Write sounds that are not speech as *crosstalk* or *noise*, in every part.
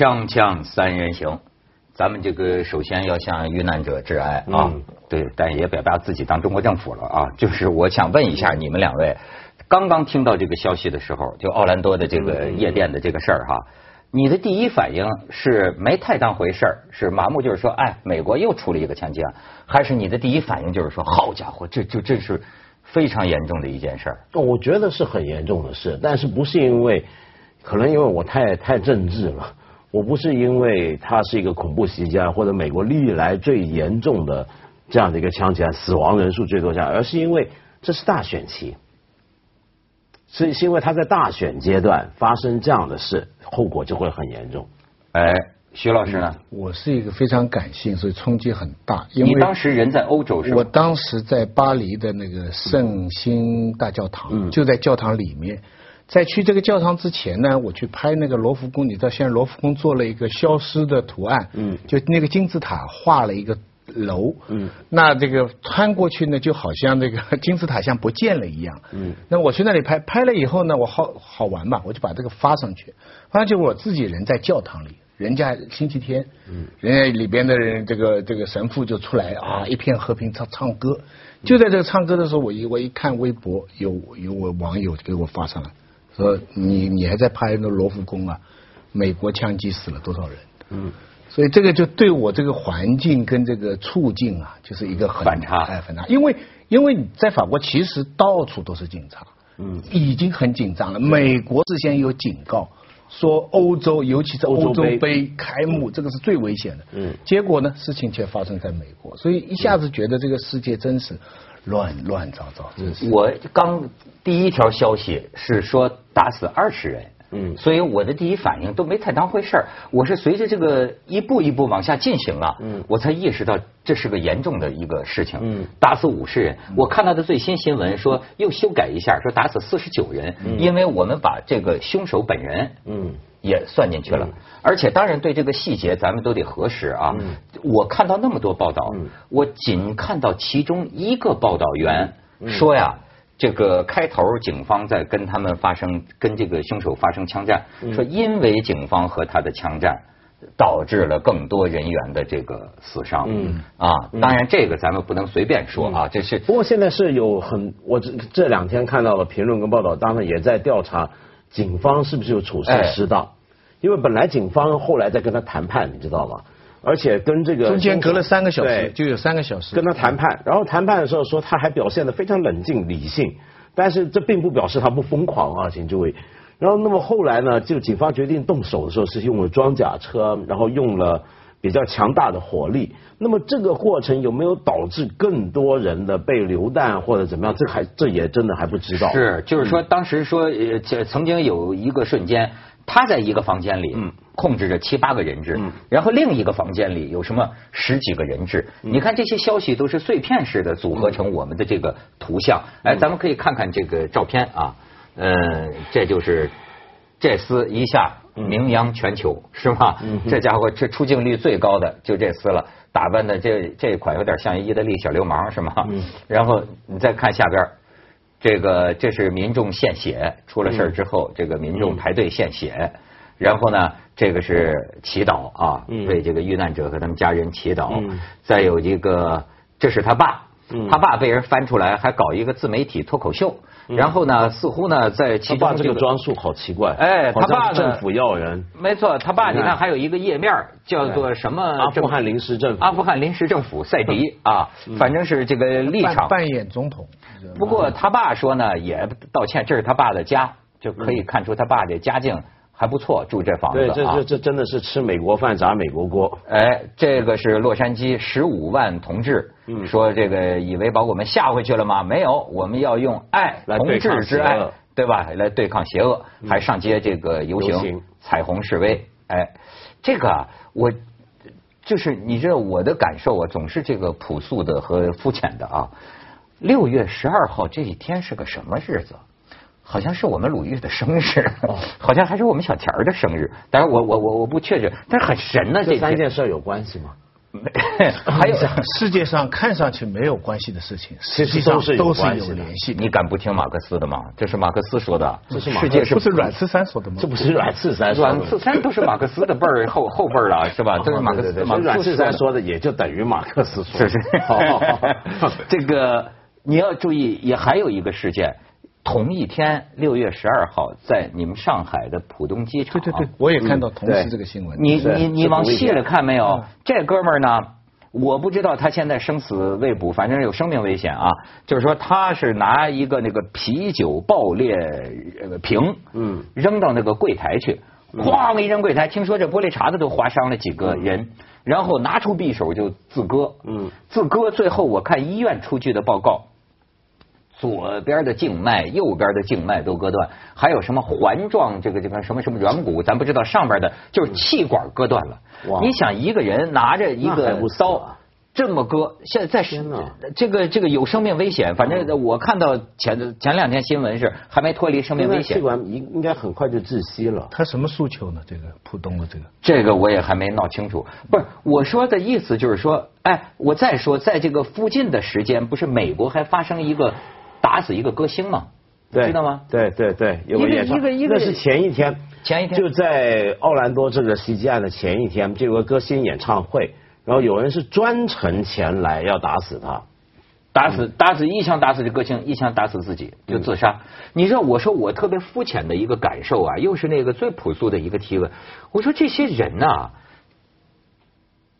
锵锵三人行，咱们这个首先要向遇难者致哀啊，嗯对，但也别把自己当中国政府了啊。就是我想问一下你们两位，刚刚听到这个消息的时候，就奥兰多的这个夜店的这个事儿哈，你的第一反应是没太当回事儿，是麻木，就是说，哎，美国又出了一个枪击案，还是你的第一反应就是说，好家伙，这就这是非常严重的一件事儿。我觉得是很严重的事，但是不是因为，可能因为我太太政治了，我不是因为他是一个恐怖袭击案或者美国历来最严重的这样的一个枪击案，死亡人数最多这样，而是因为这是大选期，是是因为他在大选阶段发生这样的事，后果就会很严重。哎，徐老师呢？我是一个非常感性，所以冲击很大。因为你当时人在欧洲是吧？我当时在巴黎的那个圣心大教堂，嗯就在教堂里面。在去这个教堂之前呢，我去拍那个罗浮宫，你知道现在罗浮宫做了一个消失的图案，嗯。就那个金字塔画了一个楼，嗯，那这个穿过去呢，就好像这个金字塔像不见了一样，嗯，那我去那里拍，拍了以后呢，我好好玩嘛，我就把这个发上去，发上去我自己人在教堂里，人家星期天，嗯，人家里边的人这个这个神父就出来啊，一片和平唱唱歌，就在这个唱歌的时候，我一我一看微博，有有我网友给我发上来，说你你还在拍那罗浮宫啊，美国枪击死了多少人？嗯，所以这个就对我这个环境跟这个处境啊，就是一个很反差哎，反差。因为因为你在法国其实到处都是警察，嗯，已经很紧张了。美国事先有警告说，欧洲尤其是欧洲杯杯开幕，这个是最危险的。嗯结果呢，事情却发生在美国，所以一下子觉得这个世界真是乱乱糟糟，真是。我刚第一条消息是说打死二十人，嗯所以我的第一反应都没太当回事儿。我是随着这个一步一步往下进行啊，嗯我才意识到这是个严重的一个事情。嗯打死五十人，我看到的最新新闻说又修改一下，说打死四十九人，因为我们把这个凶手本人，嗯也算进去了。而且当然对这个细节咱们都得核实啊。嗯我看到那么多报道，嗯我仅看到其中一个报道员嗯说呀。这个开头，警方在跟他们发生跟这个凶手发生枪战，嗯说因为警方和他的枪战，导致了更多人员的这个死伤。嗯啊，当然这个咱们不能随便说啊，这是不过现在是有很，我这这两天看到了评论跟报道，当然也在调查警方是不是有处事失当，因为本来警方后来在跟他谈判，你知道吗？而且跟这个中间隔了三个小时，对就有三个小时跟他谈判，然后谈判的时候说他还表现得非常冷静理性，但是这并不表示他不疯狂啊，请注意。然后那么后来呢，就警方决定动手的时候是用了装甲车，然后用了比较强大的火力。那么这个过程有没有导致更多人的被流弹或者怎么样？这还这也真的还不知道。是，就是说，当时说，呃，这曾经有一个瞬间，他在一个房间里，嗯控制着七八个人质，嗯然后另一个房间里有什么十几个人质。嗯你看这些消息都是碎片式的组合成我们的这个图像。哎，咱们可以看看这个照片啊，呃，这就是这厮一下名扬全球，是吧？嗯这家伙这出镜率最高的就这厮了，打扮的这这款有点像意大利小流氓，是吗？嗯然后你再看下边。这个这是民众献血，出了事儿之后，这个民众排队献血，然后呢，这个是祈祷啊，嗯为这个遇难者和他们家人祈祷。嗯再有一个，这是他爸，嗯他爸被人翻出来，还搞一个自媒体脱口秀，然后呢，似乎呢在其中他爸这个装束好奇怪，哎他爸呢政府要人，没错，他爸你看。还有一个页面叫做什么？阿富汗临时政府，阿富汗临时政府赛迪啊，反正是这个立场。扮扮演总统。不过他爸说呢，也道歉，这是他爸的家，就可以看出他爸这家境还不错，住这房子对，这啊这。这真的是吃美国饭砸美国锅。哎，这个是洛杉矶十五万同志，嗯说这个以为把我们吓回去了吗？没有，我们要用爱，同来对抗志之爱，对吧？来对抗邪恶，还上街这个游行游行彩虹示威。哎，这个啊，我就是你知道我的感受啊，总是这个朴素的和肤浅的啊。六月十二号这一天是个什么日子？好像是我们鲁豫的生日，哦 *laughs* 好像还是我们小田儿的生日。当然我我我我不确认，但是很神呢、这这三件事儿有关系吗？没 *laughs* 还有世界上看上去没有关系的事情，*laughs* 其实实际上都是有联系的。你敢不听马克思的吗？这是马克思说的，这是世界是不是阮次三说的吗？这不是阮次三说的阮次三都是马克思的辈儿后后辈儿了，是吧？都是马克思。对对对马克思所以阮次三说的也就等于马克思说的。是是好好好，这个你要注意，也还有一个事件，同一天六月十二号，在你们上海的浦东机场，对对对，我也看到同时这个新闻。你你你往细了看没有嗯？这哥们儿呢？我不知道他现在生死未卜，反正有生命危险啊。就是说，他是拿一个那个啤酒爆裂呃瓶，嗯扔到那个柜台去，哐一扔柜台，听说这玻璃碴子都划伤了几个人，然后拿出匕首就自割，嗯自割，最后我看医院出具的报告，左边的静脉、右边的静脉都割断，还有什么环状这个这个什么什么软骨，咱不知道上边的，就是气管割断了。哇你想一个人拿着一个刀。啊这么割，现在在天哪这个这个有生命危险，反正我看到前前两天新闻是还没脱离生命危险气，管应应该很快就窒息了。他什么诉求呢？这个浦东的这个，这个我也还没闹清楚。不是我说的意思就是说，哎，我再说，在这个附近的时间，不是美国还发生一个打死一个歌星嘛？对，知道吗？对对对，有一个演唱一个一个那是前一天，前一天就在奥兰多这个袭击案的前一天，就有个歌星演唱会，然后有人是专程前来要打死他。打死打死一枪打死这歌星，一枪打死自己就自杀。你知道，我说我特别肤浅的一个感受啊，又是那个最朴素的一个提问。我说这些人呐、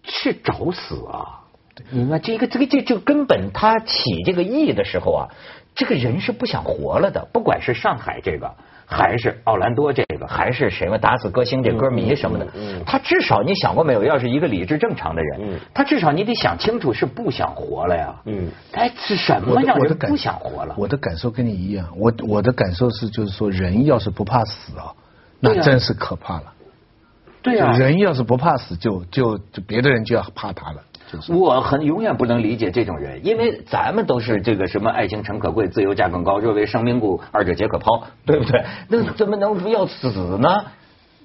是找死啊！你看这个这个这就根本他起这个意的时候啊，这个人是不想活了的，不管是上海这个。还是奥兰多这个，还是谁么打死歌星这歌迷什么的，他至少你想过没有？要是一个理智正常的人，他至少你得想清楚是不想活了呀。嗯，哎，是什么让人不想活了？我的感受跟你一样，我我的感受是，就是说，人要是不怕死啊那真是可怕了。对呀、人要是不怕死，就就就别的人就要怕他了。就是我很永远不能理解这种人，因为咱们都是这个什么爱情诚可贵，自由价更高，若为生命故，二者皆可抛，对不对？那怎么能要死呢？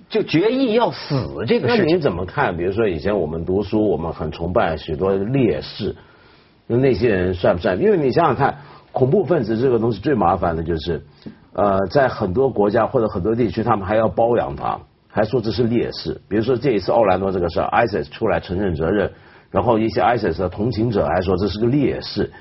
就决意要死这个那你怎么看？比如说以前我们读书，我们很崇拜许多烈士，那那些人算不算？因为你想想看，恐怖分子这个东西最麻烦的就是，呃，在很多国家或者很多地区，他们还要包养他，还说这是烈士。比如说这一次奥兰多这个事儿，ISIS 出来承认责任，然后一些 ISIS 的同情者来说这是个劣势，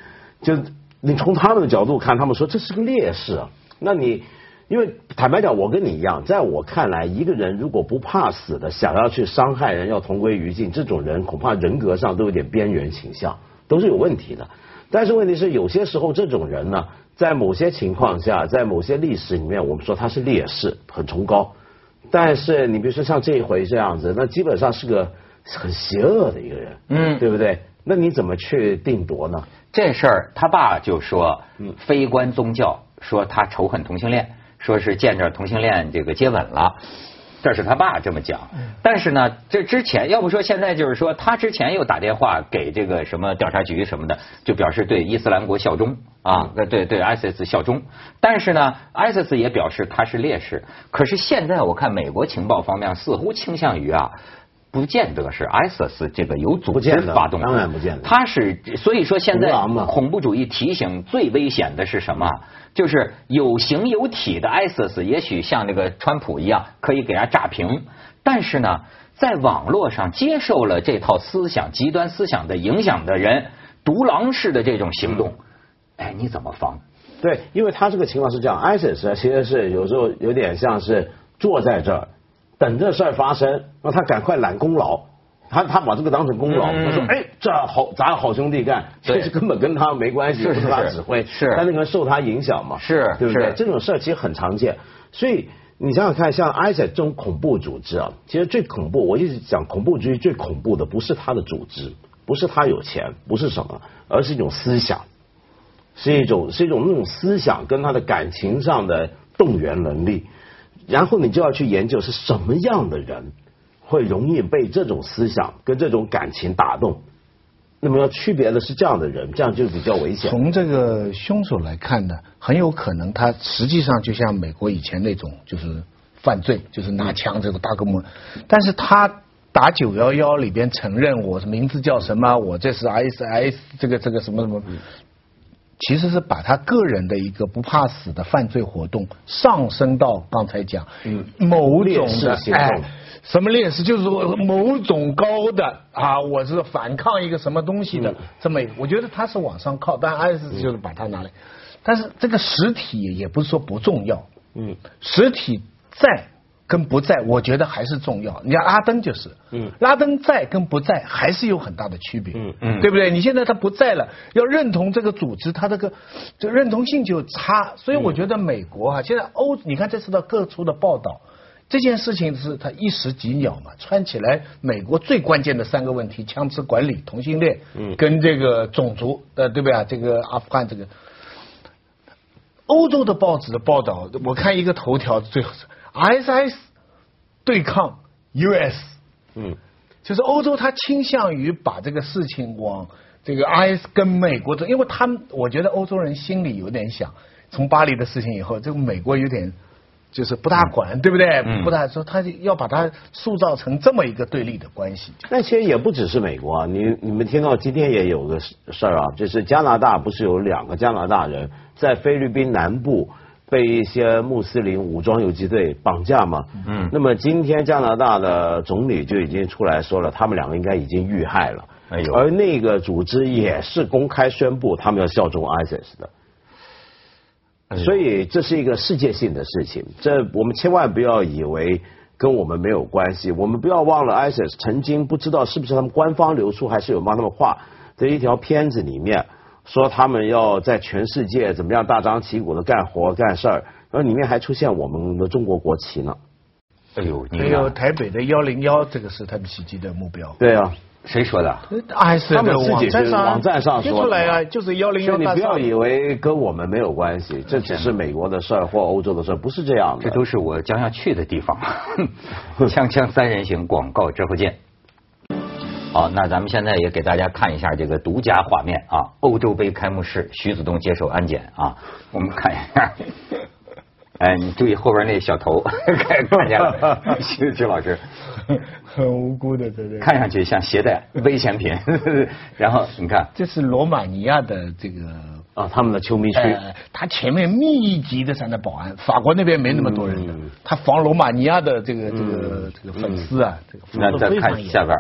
就你从他们的角度看，他们说这是个劣势啊，那你。因为坦白讲，我跟你一样，在我看来，一个人如果不怕死的，想要去伤害人，要同归于尽，这种人恐怕人格上都有点边缘倾向，都是有问题的。但是问题是，有些时候这种人呢，在某些情况下，在某些历史里面，我们说他是烈士，很崇高。但是你比如说像这一回这样子，那基本上是个很邪恶的一个人，嗯对不对？那你怎么去定夺呢？这事儿他爸就说嗯，非关宗教，说他仇恨同性恋，说是见着同性恋这个接吻了。这是他爸这么讲，但是呢，这之前要不说现在就是说，他之前又打电话给这个什么调查局什么的，就表示对伊斯兰国效忠啊，呃对对 ISIS 效忠。但是呢，ISIS 也表示他是烈士。可是现在我看美国情报方面似乎倾向于啊，不见得是 ISIS 这个有组织发动的，当然不见得。他是所以说现在恐怖主义提醒最危险的是什么？就是有形有体的 ISIS，也许像那个川普一样可以给人家炸平，但是呢，在网络上接受了这套思想、极端思想的影响的人，独狼式的这种行动，哎，你怎么防？对，因为他这个情况是这样，ISIS 其实是有时候有点像是坐在这儿等这事儿发生，让他赶快揽功劳。他他把这个当成功劳，嗯。他说：“哎，这好，咱好兄弟干，其实根本跟他没关系，不是他指挥，是。但那个受他影响嘛，是对不对？这种事儿其实很常见，所以你想想看，像 ISIS 这种恐怖组织啊，其实最恐怖，我一直讲恐怖主义最恐怖的不是他的组织，不是他有钱，不是什么，而是一种思想。是一种是一种那种思想跟他的感情上的动员能力，然后你就要去研究是什么样的人会容易被这种思想跟这种感情打动。那么要区别的是这样的人，这样就比较危险。从这个凶手来看呢，很有可能他实际上就像美国以前那种，就是犯罪，就是拿枪这个大规模，但是他打九幺幺里边承认我是名字叫什么，我这是 S S 这个这个什么什么，其实是把他个人的一个不怕死的犯罪活动上升到刚才讲嗯。某种的哎。什么劣势？就是说某种高的啊，我是反抗一个什么东西的，这么一个，我觉得他是往上靠，但 IS 就是把它拿来，但是这个实体也不是说不重要，嗯，实体在跟不在，我觉得还是重要。你看阿登就是，嗯拉登在跟不在还是有很大的区别，嗯嗯对不对？你现在他不在了，要认同这个组织，他这个这认同性就差，所以我觉得美国啊，现在欧，你看这次的各处的报道。这件事情是他一石几鸟嘛，串起来美国最关键的三个问题：枪支管理、同性恋，嗯跟这个种族，呃，对不对啊？这个阿富汗这个，欧洲的报纸的报道，我看一个头条最后是 ISIS 对抗 US，嗯，就是欧洲它倾向于把这个事情往这个 IS 跟美国的，因为他们我觉得欧洲人心里有点想，从巴黎的事情以后，这个美国有点就是不大管，对不对？嗯不大说他要把它塑造成这么一个对立的关系。那其实也不只是美国啊，你你们听到今天也有个事事儿啊，就是加拿大不是有两个加拿大人在菲律宾南部被一些穆斯林武装游击队绑架嘛？嗯那么今天加拿大的总理就已经出来说了，他们两个应该已经遇害了。哎呦而那个组织也是公开宣布他们要效忠 ISIS 的。哎所以这是一个世界性的事情，这我们千万不要以为跟我们没有关系。我们不要忘了，ISIS 曾经不知道是不是他们官方流出，还是有帮他们画的一条片子里面说他们要在全世界怎么样大张旗鼓的干活干事儿，然后里面还出现我们的中国国旗呢。哎呦，你还有台北的幺零幺，这个是他们袭击的目标。对啊，谁说的他们自己是网站上网站上贴说的出来啊，就是幺零幺大厦你不要。以为跟我们没有关系，这只是美国的事儿或欧洲的事儿，不是这样的。这都是我将要去的地方。*laughs* 锵锵三人行广告之后见。好，那咱们现在也给大家看一下这个独家画面啊，欧洲杯开幕式，徐子东接受安检啊，我们看一下。哎，你注意后边那小头，*laughs* 看看见了，*laughs* 徐徐老师，很无辜的，对对。看上去像携带 *laughs* 危险品，然后你看，这是罗马尼亚的这个啊，他们的球迷区。呃，他前面密集的在那保安，法国那边没那么多人的嗯，他防罗马尼亚的这个这个这个粉丝啊，这个那再防得非常严看下边，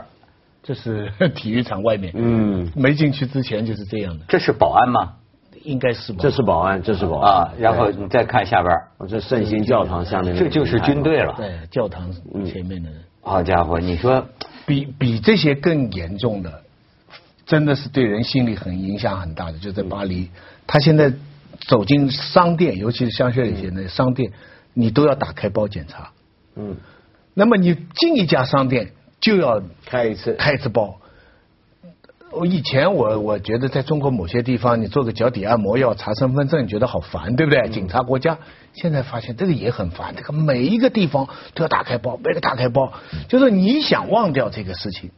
这是 *laughs* 体育场外面，嗯，没进去之前就是这样的，这是保安吗？应该是吧？这是保安，这是保安。啊，然后你再看下边，哦这圣心教堂下面这就是军队了。对教堂前面的。人，好家伙，你说比比这些更严重的，真的是对人心理很影响很大的，就在巴黎，他现在走进商店，尤其是香榭里街那商店，你都要打开包检查。嗯，那么你进一家商店就要开一次。开一次包。我以前我我觉得在中国某些地方，你做个脚底按摩要查身份证，觉得好烦，对不对？警察国家，现在发现这个也很烦，这个每一个地方都要打开包，每个打开包，就是你想忘掉这个事情，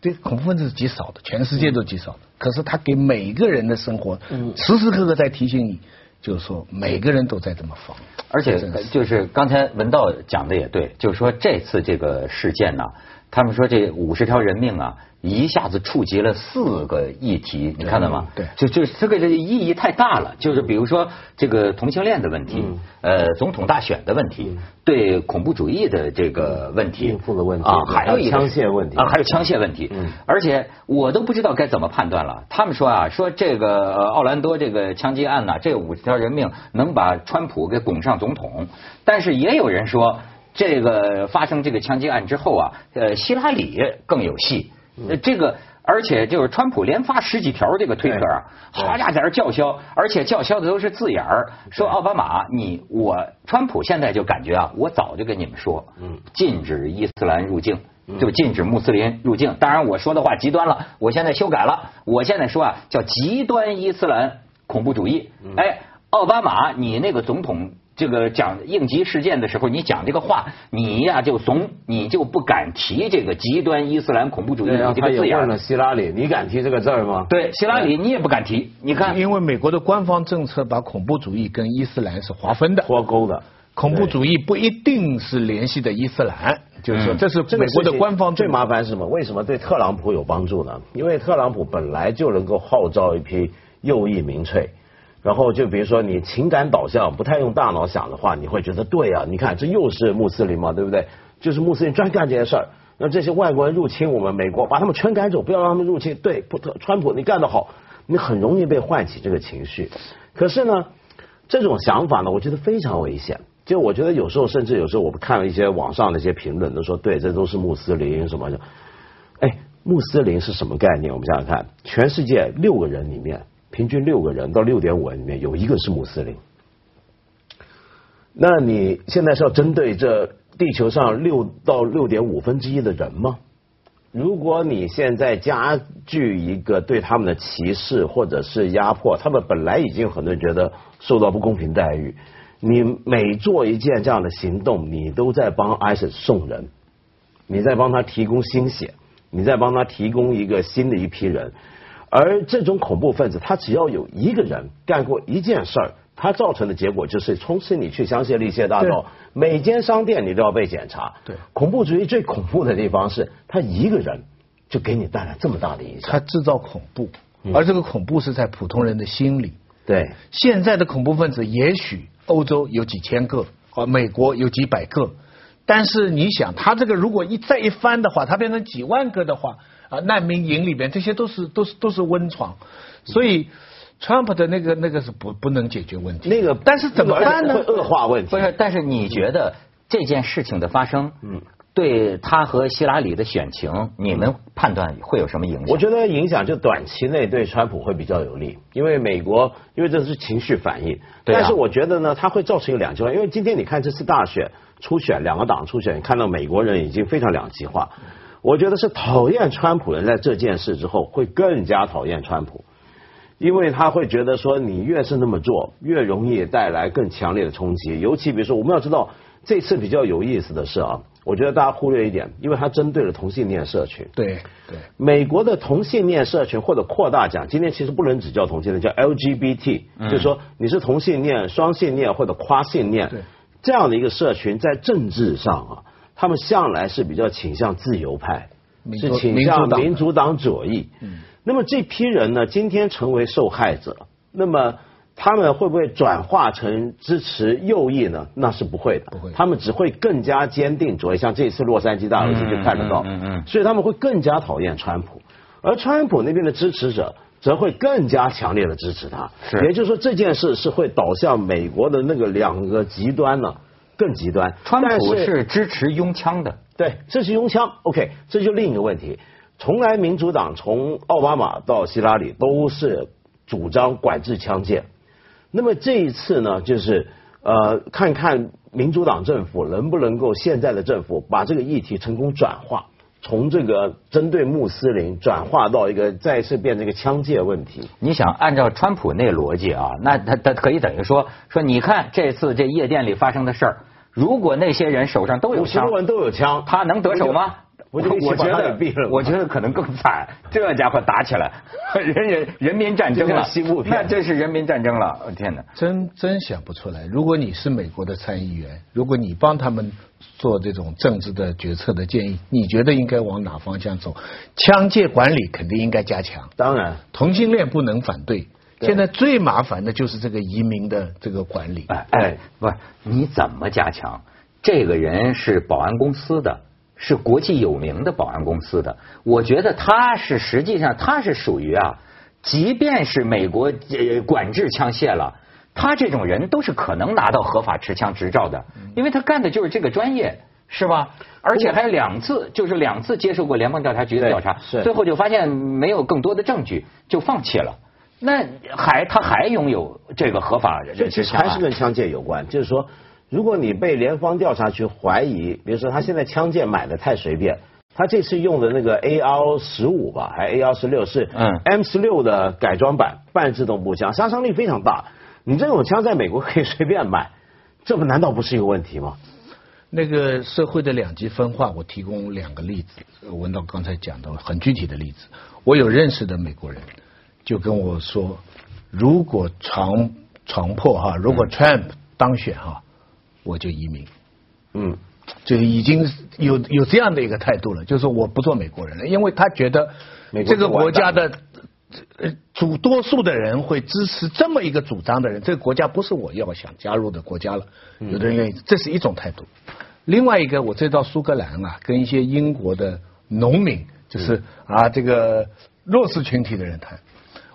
对恐怖分子是极少的，全世界都极少的。可是他给每一个人的生活，时时刻刻在提醒你，就是说每个人都在这么防。而且就是刚才文道讲的也对，就是说这次这个事件呢，他们说这五十条人命啊，一下子触及了四个议题，你看到吗？对就就这个这个意义太大了。就是比如说这个同性恋的问题，呃，总统大选的问题，对恐怖主义的这个问题，应付的问题啊，还有一个枪械问题啊，还有枪械问题。嗯而且我都不知道该怎么判断了。他们说啊，说这个呃奥兰多这个枪击案呢，这五十条人命能把川普给拱上总统，但是也有人说，这个发生这个枪击案之后啊，呃，希拉里更有戏。呃这个。而且就是川普连发十几条这个推特啊，好家伙在这叫嚣，而且叫嚣的都是字眼儿，说奥巴马你我川普现在就感觉啊，我早就跟你们说，嗯禁止伊斯兰入境，就禁止穆斯林入境。当然我说的话极端了，我现在修改了，我现在说啊叫极端伊斯兰恐怖主义。哎，奥巴马你那个总统。这个讲应急事件的时候，你讲这个话，你呀就怂，你就不敢提这个极端伊斯兰恐怖主义这个字眼。希拉里，你敢提这个字儿吗？对，希拉里你也不敢提，你看，因为美国的官方政策把恐怖主义跟伊斯兰是划分的，脱钩的。恐怖主义不一定是联系的伊斯兰，就是说嗯这是美国的官方最麻烦是什么？为什么对特朗普有帮助呢？因为特朗普本来就能够号召一批右翼民粹，然后就比如说你情感导向不太用大脑想的话，你会觉得对啊，你看这又是穆斯林嘛，对不对？就是穆斯林专干这些事儿。那这些外国人入侵我们美国，把他们全赶走，不要让他们入侵。对，不特川普你干得好，你很容易被唤起这个情绪。可是呢，这种想法呢，我觉得非常危险。就我觉得有时候，甚至有时候我们看了一些网上的一些评论，都说对，这都是穆斯林什么的。哎，穆斯林是什么概念？我们想想看，全世界六个人里面，平均六个人到六点五人里面有一个是穆斯林。那你现在是要针对这地球上六到六点五分之一的人吗？如果你现在加剧一个对他们的歧视或者是压迫，他们本来已经很多人觉得受到不公平待遇，你每做一件这样的行动，你都在帮 ISIS 送人，你在帮他提供新血，你在帮他提供一个新的一批人，而这种恐怖分子，他只要有一个人干过一件事儿，他造成的结果就是，从此你去香榭丽榭大道，每间商店你都要被检查。对恐怖主义最恐怖的地方是，他一个人就给你带来这么大的影响。他制造恐怖，而这个恐怖是在普通人的心里。对，现在的恐怖分子也许欧洲有几千个，啊，美国有几百个，但是你想，他这个如果一再一翻的话，他变成几万个的话，啊，难民营里边这些都是都是都是温床，所以 Trump 的那个那个是不不能解决问题。那个但是怎么办呢会？恶化问题。不是，但是你觉得这件事情的发生，嗯，对他和希拉里的选情，你们判断会有什么影响？我觉得影响就短期内对川普会比较有利，因为美国因为这是情绪反应，对啊但是我觉得呢，它会造成一个两极化，因为今天你看这次大选初选两个党初选，你看到美国人已经非常两极化，我觉得是讨厌川普人在这件事之后会更加讨厌川普。因为他会觉得说，你越是那么做，越容易带来更强烈的冲击。尤其比如说，我们要知道这次比较有意思的是啊，我觉得大家忽略一点，因为它针对了同性恋社群。对对，美国的同性恋社群或者扩大讲，今天其实不能只叫同性恋，叫 LGBT，、就是说你是同性恋、双性恋或者跨性恋对这样的一个社群，在政治上啊，他们向来是比较倾向自由派，是倾向民主党左翼。那么这批人呢，今天成为受害者，那么他们会不会转化成支持右翼呢？那是不会的，他们只会更加坚定左翼。像这次洛杉矶大游行就看得到，嗯嗯嗯嗯所以他们会更加讨厌川普，而川普那边的支持者则会更加强烈的支持他。是也就是说这件事是会导向美国的那个两个极端呢更极端。川普是支持拥枪的，对，支持拥枪。OK，这就另一个问题。从来民主党从奥巴马到希拉里都是主张管制枪械。那么这一次呢，就是呃，看看民主党政府能不能够现在的政府把这个议题成功转化，从这个针对穆斯林转化到一个再次变成一个枪械问题。你想按照川普那逻辑啊，那他他可以等于说说，你看这次这夜店里发生的事儿，如果那些人手上都有枪五十多，人都有枪，他能得手吗？我就我觉得我觉得可能更惨，这家伙打起来，人人人民战争了，西部那这是人民战争了，我天哪！真真想不出来。如果你是美国的参议员，如果你帮他们做这种政治的决策的建议，你觉得应该往哪方向走？枪械管理肯定应该加强，当然。同性恋不能反对。对现在最麻烦的就是这个移民的这个管理。哎哎，不是你怎么加强？这个人是保安公司的，是国际有名的保安公司的。我觉得他是实际上他是属于啊，即便是美国呃管制枪械了，他这种人都是可能拿到合法持枪执照的，因为他干的就是这个专业。是吧？而且还两次，就是两次接受过联邦调查局的调查，是最后就发现没有更多的证据，就放弃了。那还他还拥有这个合法这其实还是跟枪械有关，就是说，如果你被联邦调查局怀疑，比如说他现在枪械买的太随便，他这次用的那个 AR 十五吧，还 AR 十六是嗯 M 十六的改装版半自动步枪，杀伤力非常大。你这种枪在美国可以随便买，这不难道不是一个问题吗？那个社会的两极分化，我提供两个例子。呃文道刚才讲到很具体的例子，我有认识的美国人就跟我说，如果床床破哈，如果 Trump 当选哈，我就移民。嗯，就已经有有这样的一个态度了，就是我不做美国人了，因为他觉得这个国家的呃主多数的人会支持这么一个主张的人，这个国家不是我要想加入的国家了。有的人愿意，这是一种态度。另外一个，我这到苏格兰啊，跟一些英国的农民，就是啊这个弱势群体的人谈。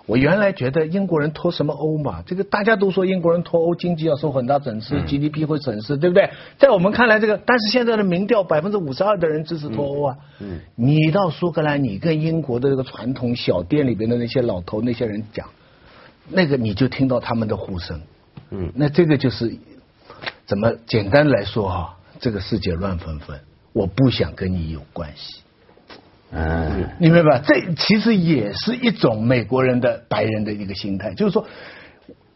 我原来觉得英国人脱什么欧嘛？这个大家都说英国人脱欧，经济要受很大损失，GDP 会损失，对不对？在我们看来，这个但是现在的民调百分之五十二的人支持脱欧啊。嗯，你到苏格兰，你跟英国的这个传统小店里边的那些老头那些人讲，那个你就听到他们的呼声。嗯，那这个就是怎么简单来说哈、这个世界乱纷纷，我不想跟你有关系。嗯，你明白吧？这其实也是一种美国人的白人的一个心态，就是说，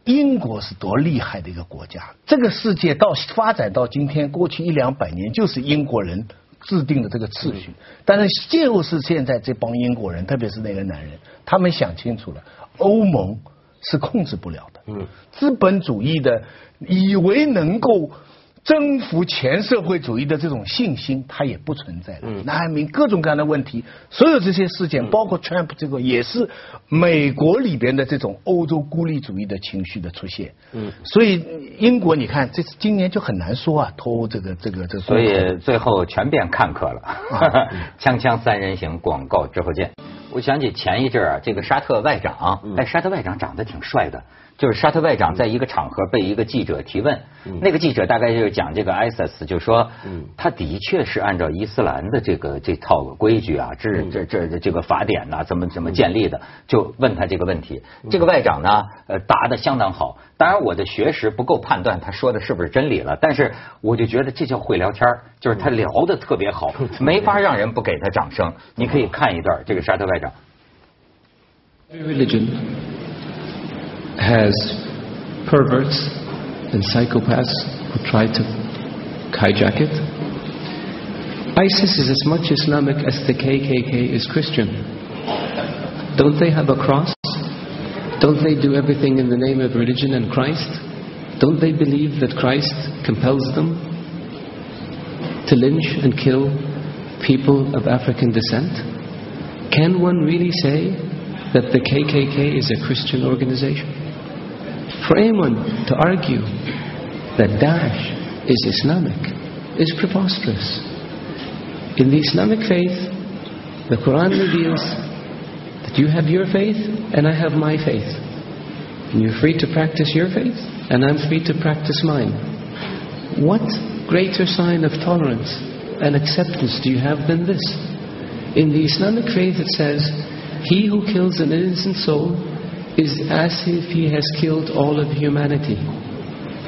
英国是多厉害的一个国家，这个世界到发展到今天，过去一两百年就是英国人制定的这个秩序，但是就是现在这帮英国人，特别是那个男人，他们想清楚了，欧盟是控制不了的，嗯，资本主义的以为能够。征服全社会主义的这种信心，它也不存在了。难民各种各样的问题，所有这些事件，包括 Trump 这个，也是美国里边的这种欧洲孤立主义的情绪的出现。嗯，所以英国你看，这次今年就很难说啊，脱欧这个这个这个。所以最后全变看客了。*laughs* 锵锵三人行，广告之后见。我想起前一阵儿啊，这个沙特外长，哎，沙特外长长得挺帅的。就是沙特外长在一个场合被一个记者提问，那个记者大概就是讲这个 ISIS，就说，他的确是按照伊斯兰的这个这套规矩啊，这这这这个法典呐，怎么怎么建立的，就问他这个问题。这个外长呢，呃，答的相当好。当然我的学识不够判断他说的是不是真理了，但是我就觉得这叫会聊天儿就是他聊的 *laughs* 特别好，没法让人不给他掌声。你可以看一段这个沙特外长。religion has perverts and psychopaths who try to hijack it. ISIS is as much Islamic as the KKK is Christian. Don't they have a cross? Don't they do everything in the name of religion and Christ? Don't they believe that Christ compels them to lynch and kill people of African descent? Can one really say that the KKK is a Christian organization? For anyone to argue that Daesh is Islamic is preposterous. In the Islamic faith, the Quran reveals that you have your faith and I have my faith. And you're free to practice your faith and I'm free to practice mine. What greater sign of tolerance and acceptance do you have than this? In the Islamic faith, it says, He who kills an innocent soul is as if he has killed all of humanity.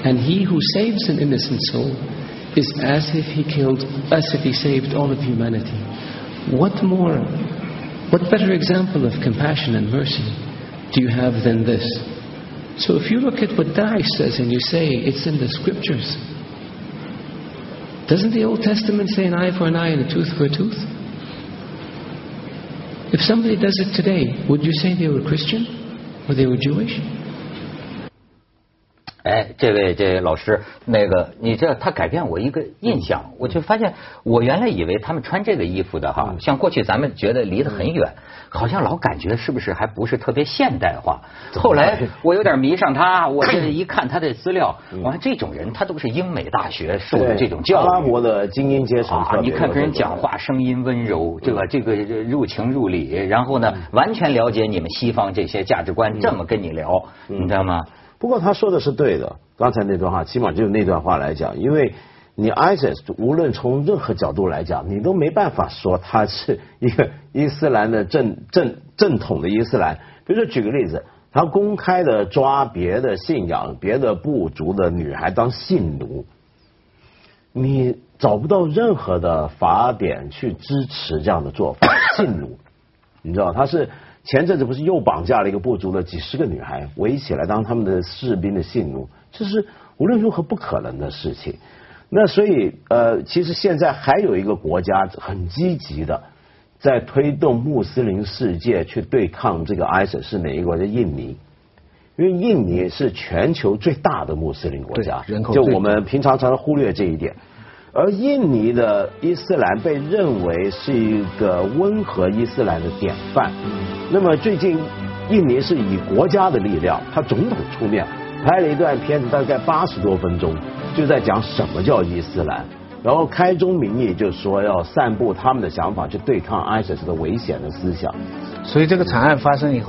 And he who saves an innocent soul is as if he killed, as if he saved all of humanity. What more, what better example of compassion and mercy do you have than this? So if you look at what Daesh says and you say it's in the scriptures, doesn't the Old Testament say an eye for an eye and a tooth for a tooth? If somebody does it today, would you say they were Christian or they were Jewish? 哎，这位这位老师，那个你这他改变我一个印象，我就发现我原来以为他们穿这个衣服的哈，像过去咱们觉得离得很远，好像老感觉是不是还不是特别现代化。后来我有点迷上他，我这 *coughs* 一看他的资料，我看这种人他都是英美大学受的这种教育，阿拉伯的精英阶层你看跟人讲话声音温柔，对吧这个入情入理，然后呢，完全了解你们西方这些价值观，这么跟你聊，你知道吗？不过他说的是对的，刚才那段话，起码就那段话来讲，因为你 ISIS 无论从任何角度来讲，你都没办法说他是一个伊斯兰的正正正统的伊斯兰。比如说举个例子，他公开的抓别的信仰、别的部族的女孩当性奴，你找不到任何的法典去支持这样的做法，性奴。你知道他是前阵子不是又绑架了一个部族的几十个女孩，围起来当他们的士兵的性奴，这是无论如何不可能的事情。那所以呃，其实现在还有一个国家很积极的在推动穆斯林世界去对抗这个 ISIS 是哪一个国家？印尼。因为印尼是全球最大的穆斯林国家，人口就我们平常常常忽略这一点。而印尼的伊斯兰被认为是一个温和伊斯兰的典范。那么最近，印尼是以国家的力量，他总统出面拍了一段片子，大概八十多分钟，就在讲什么叫伊斯兰。然后开宗明义就说要散布他们的想法，去对抗 ISIS 的危险的思想。所以这个惨案发生以后，